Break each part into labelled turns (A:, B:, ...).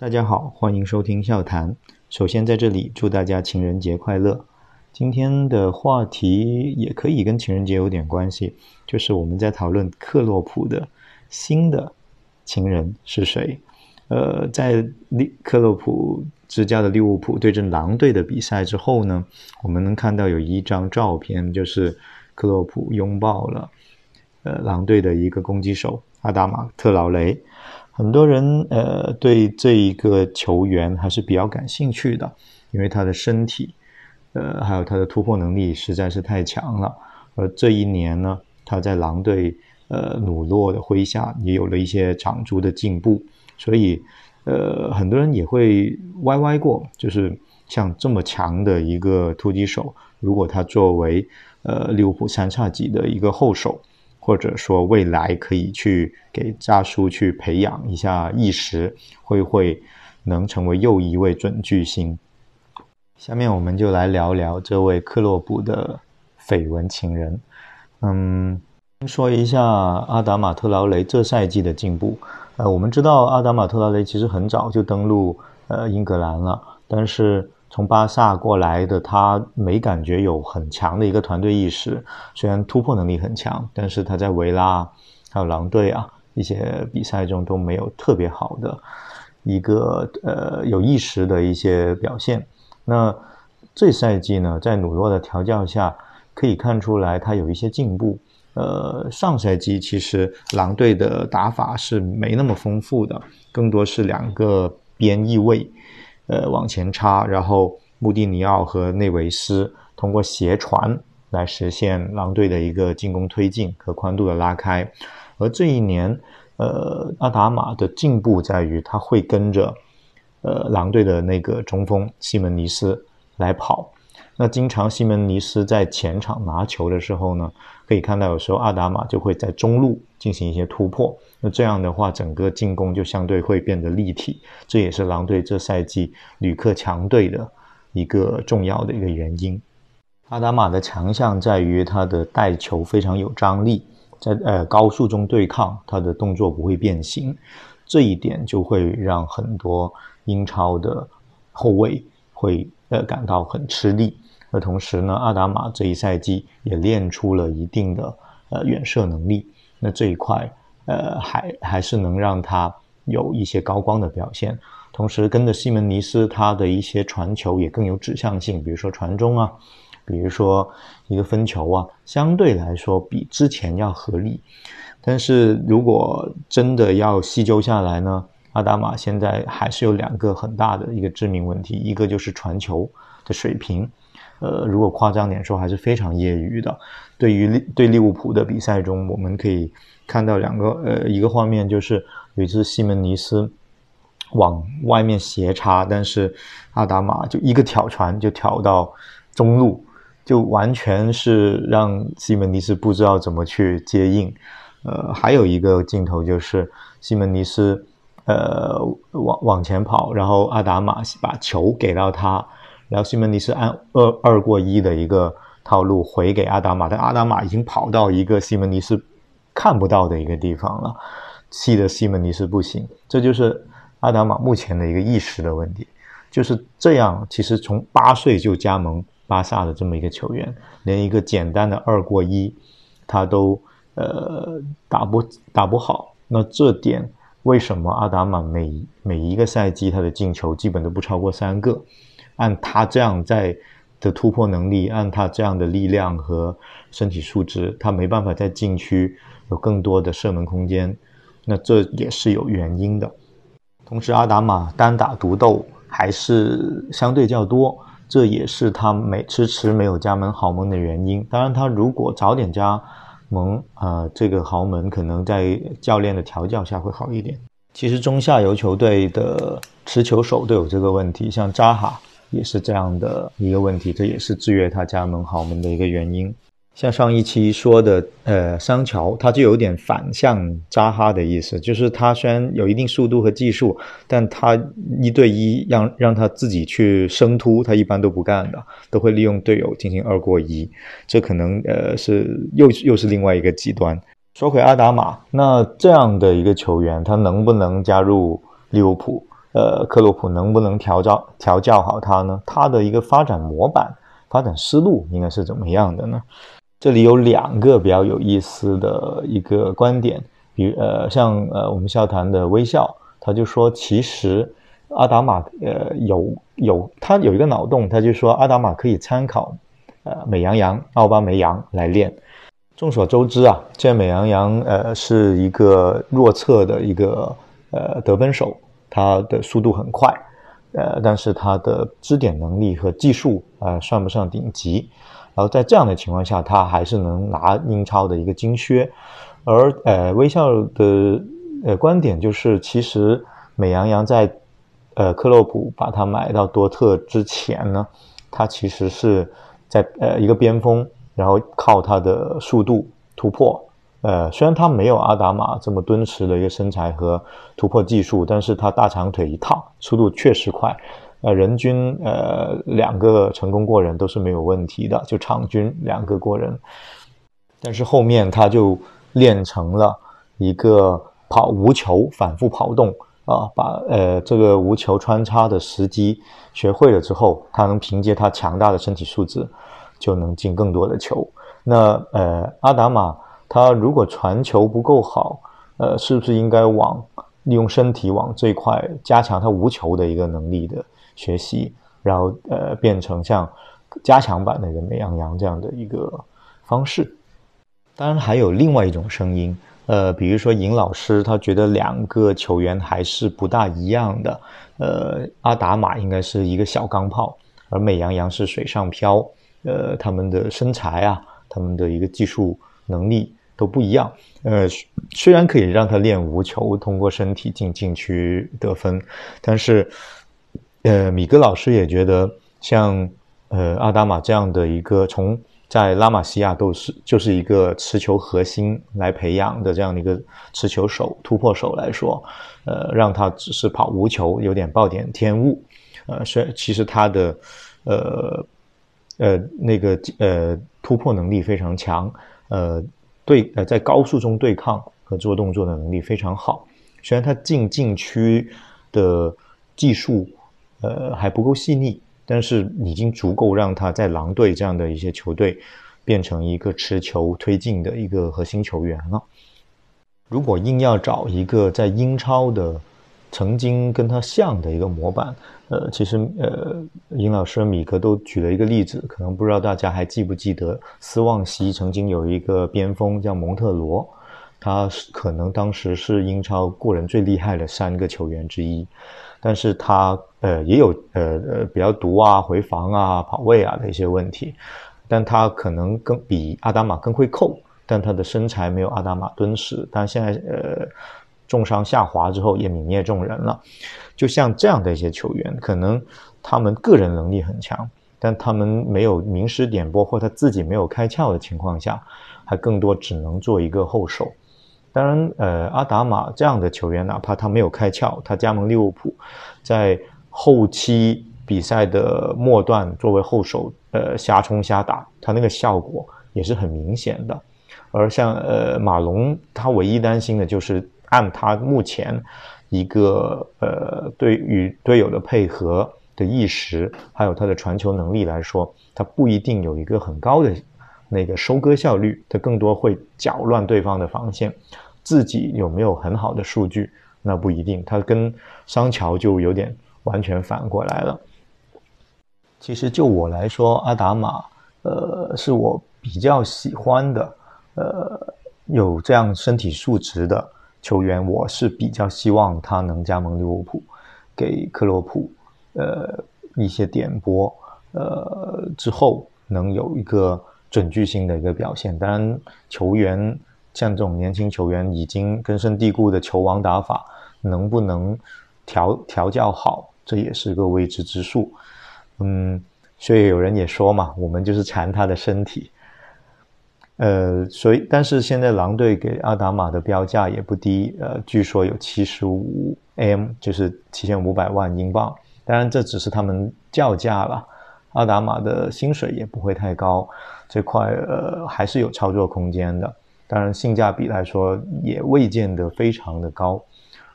A: 大家好，欢迎收听笑谈。首先在这里祝大家情人节快乐。今天的话题也可以跟情人节有点关系，就是我们在讨论克洛普的新的情人是谁。呃，在利克洛普执教的利物浦对阵狼队的比赛之后呢，我们能看到有一张照片，就是克洛普拥抱了呃狼队的一个攻击手阿达马特劳雷。很多人呃对这一个球员还是比较感兴趣的，因为他的身体呃还有他的突破能力实在是太强了。而这一年呢，他在狼队呃努洛的麾下也有了一些长足的进步。所以，呃，很多人也会歪歪过，就是像这么强的一个突击手，如果他作为呃利物浦三叉戟的一个后手，或者说未来可以去给扎叔去培养一下意识，会不会能成为又一位准巨星？下面我们就来聊聊这位克洛普的绯闻情人。嗯，说一下阿达马特劳雷这赛季的进步。呃，我们知道阿达马特劳雷其实很早就登陆呃英格兰了，但是从巴萨过来的他没感觉有很强的一个团队意识。虽然突破能力很强，但是他在维拉还有狼队啊一些比赛中都没有特别好的一个呃有意识的一些表现。那这赛季呢，在努洛的调教下，可以看出来他有一些进步。呃，上赛季其实狼队的打法是没那么丰富的，更多是两个边翼位，呃，往前插，然后穆蒂尼奥和内维斯通过斜传来实现狼队的一个进攻推进和宽度的拉开。而这一年，呃，阿达玛的进步在于他会跟着呃狼队的那个中锋西门尼斯来跑。那经常西门尼斯在前场拿球的时候呢，可以看到有时候阿达玛就会在中路进行一些突破。那这样的话，整个进攻就相对会变得立体。这也是狼队这赛季屡克强队的一个重要的一个原因。阿达玛的强项在于他的带球非常有张力，在呃高速中对抗，他的动作不会变形，这一点就会让很多英超的后卫会呃感到很吃力。而同时呢，阿达玛这一赛季也练出了一定的呃远射能力，那这一块呃还还是能让他有一些高光的表现。同时跟着西门尼斯，他的一些传球也更有指向性，比如说传中啊，比如说一个分球啊，相对来说比之前要合理。但是如果真的要细究下来呢，阿达玛现在还是有两个很大的一个致命问题，一个就是传球的水平。呃，如果夸张点说，还是非常业余的。对于利对利物浦的比赛中，我们可以看到两个呃一个画面，就是有一次西门尼斯往外面斜插，但是阿达玛就一个挑传就挑到中路，就完全是让西门尼斯不知道怎么去接应。呃，还有一个镜头就是西门尼斯呃往往前跑，然后阿达玛把球给到他。然后西门尼斯按二二过一的一个套路回给阿达玛，但阿达玛已经跑到一个西门尼斯看不到的一个地方了，气得西门尼斯不行。这就是阿达玛目前的一个意识的问题。就是这样，其实从八岁就加盟巴萨的这么一个球员，连一个简单的二过一他都呃打不打不好。那这点为什么阿达玛每每一个赛季他的进球基本都不超过三个？按他这样在的突破能力，按他这样的力量和身体素质，他没办法在禁区有更多的射门空间，那这也是有原因的。同时，阿达玛单打独斗还是相对较多，这也是他没迟迟没有加盟豪门的原因。当然，他如果早点加盟，呃，这个豪门可能在教练的调教下会好一点。其实，中下游球队的持球手都有这个问题，像扎哈。也是这样的一个问题，这也是制约他加盟豪门的一个原因。像上一期说的，呃，桑乔他就有点反向扎哈的意思，就是他虽然有一定速度和技术，但他一对一让让他自己去生突，他一般都不干的，都会利用队友进行二过一。这可能呃是又又是另外一个极端。说回阿达玛，那这样的一个球员，他能不能加入利物浦？呃，克洛普能不能调教调教好他呢？他的一个发展模板、发展思路应该是怎么样的呢？这里有两个比较有意思的一个观点，比如呃，像呃我们笑谈的微笑，他就说，其实阿达玛呃有有他有一个脑洞，他就说阿达玛可以参考呃美羊羊、奥巴梅扬来练。众所周知啊，这美羊羊呃是一个弱侧的一个呃得分手。他的速度很快，呃，但是他的支点能力和技术啊算不上顶级，然后在这样的情况下，他还是能拿英超的一个金靴。而呃，微笑的呃观点就是，其实美羊羊在呃克洛普把他买到多特之前呢，他其实是在呃一个边锋，然后靠他的速度突破。呃，虽然他没有阿达玛这么敦实的一个身材和突破技术，但是他大长腿一套，速度确实快。呃，人均呃两个成功过人都是没有问题的，就场均两个过人。但是后面他就练成了一个跑无球、反复跑动啊，把呃这个无球穿插的时机学会了之后，他能凭借他强大的身体素质，就能进更多的球。那呃，阿达玛。他如果传球不够好，呃，是不是应该往利用身体往这块加强他无球的一个能力的学习，然后呃变成像加强版的一个美羊羊这样的一个方式？当然还有另外一种声音，呃，比如说尹老师他觉得两个球员还是不大一样的，呃，阿达玛应该是一个小钢炮，而美羊羊是水上漂，呃，他们的身材啊，他们的一个技术能力。都不一样，呃，虽然可以让他练无球，通过身体进禁区得分，但是，呃，米格老师也觉得，像呃阿达玛这样的一个从在拉玛西亚都是就是一个持球核心来培养的这样的一个持球手、突破手来说，呃，让他只是跑无球有点暴殄天物，呃，虽然其实他的呃呃那个呃突破能力非常强，呃。对，呃，在高速中对抗和做动作的能力非常好。虽然他进禁区的技术，呃，还不够细腻，但是已经足够让他在狼队这样的一些球队变成一个持球推进的一个核心球员了。如果硬要找一个在英超的曾经跟他像的一个模板，呃，其实呃，尹老师、米格都举了一个例子，可能不知道大家还记不记得，斯旺西曾经有一个边锋叫蒙特罗，他是可能当时是英超过人最厉害的三个球员之一，但是他呃也有呃呃比较毒啊、回防啊、跑位啊的一些问题，但他可能更比阿达玛更会扣，但他的身材没有阿达玛敦实，但现在呃重伤下滑之后也泯灭众人了。就像这样的一些球员，可能他们个人能力很强，但他们没有名师点拨或他自己没有开窍的情况下，还更多只能做一个后手。当然，呃，阿达玛这样的球员，哪怕他没有开窍，他加盟利物浦，在后期比赛的末段作为后手，呃，瞎冲瞎打，他那个效果也是很明显的。而像呃马龙，他唯一担心的就是按他目前。一个呃，对与队友的配合的意识，还有他的传球能力来说，他不一定有一个很高的那个收割效率，他更多会搅乱对方的防线。自己有没有很好的数据，那不一定。他跟桑乔就有点完全反过来了。其实就我来说，阿达玛，呃，是我比较喜欢的，呃，有这样身体素质的。球员，我是比较希望他能加盟利物浦，给克洛普呃一些点拨，呃之后能有一个准巨星的一个表现。当然，球员像这种年轻球员已经根深蒂固的球王打法，能不能调调教好，这也是个未知之数。嗯，所以有人也说嘛，我们就是馋他的身体。呃，所以，但是现在狼队给阿达玛的标价也不低，呃，据说有七十五 M，就是七千五百万英镑。当然，这只是他们叫价了，阿达玛的薪水也不会太高，这块呃还是有操作空间的。当然，性价比来说也未见得非常的高。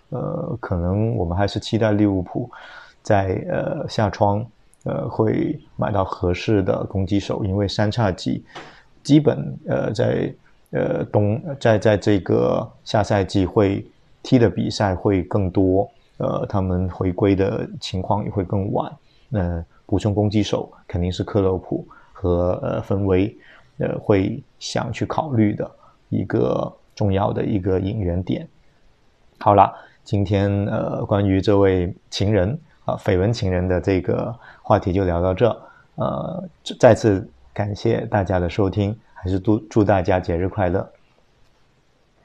A: 呃，可能我们还是期待利物浦在呃下窗呃会买到合适的攻击手，因为三叉戟基本呃在呃冬在在这个下赛季会踢的比赛会更多，呃，他们回归的情况也会更晚。那补充攻击手肯定是克洛普和呃芬威呃会想去考虑的一个重要的一个引援点。好了。今天呃，关于这位情人啊，绯闻情人的这个话题就聊到这。呃，再次感谢大家的收听，还是祝祝大家节日快乐。